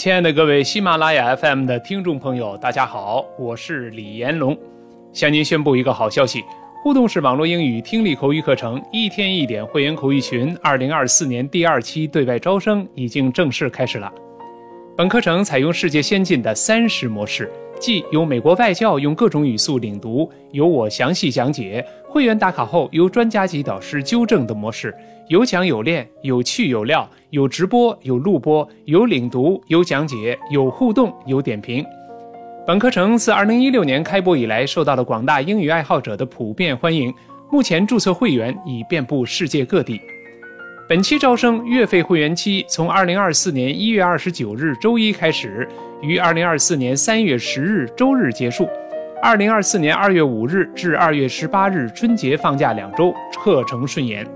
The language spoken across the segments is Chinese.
亲爱的各位喜马拉雅 FM 的听众朋友，大家好，我是李延龙，向您宣布一个好消息：互动式网络英语听力口语课程一天一点会员口语群二零二四年第二期对外招生已经正式开始了。本课程采用世界先进的三十模式，即由美国外教用各种语速领读，由我详细讲解，会员打卡后由专家级导师纠正的模式，有讲有练，有趣有料，有直播有录播，有领读有讲解，有互动有点评。本课程自2016年开播以来，受到了广大英语爱好者的普遍欢迎，目前注册会员已遍布世界各地。本期招生月费会员期从二零二四年一月二十九日周一开始，于二零二四年三月十日周日结束。二零二四年二月五日至二月十八日春节放假两周，课程顺延。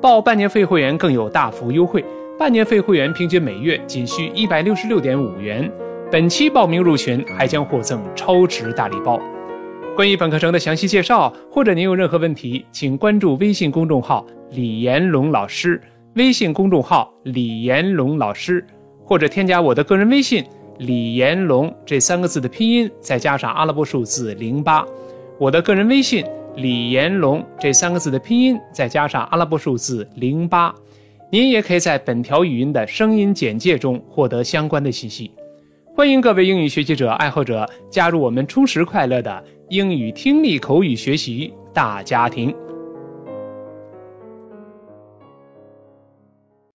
报半年费会员更有大幅优惠，半年费会员平均每月仅需一百六十六点五元。本期报名入群还将获赠超值大礼包。关于本课程的详细介绍，或者您有任何问题，请关注微信公众号“李延龙老师”。微信公众号李延龙老师，或者添加我的个人微信李延龙这三个字的拼音，再加上阿拉伯数字零八。我的个人微信李延龙这三个字的拼音，再加上阿拉伯数字零八。您也可以在本条语音的声音简介中获得相关的信息。欢迎各位英语学习者、爱好者加入我们充实快乐的英语听力口语学习大家庭。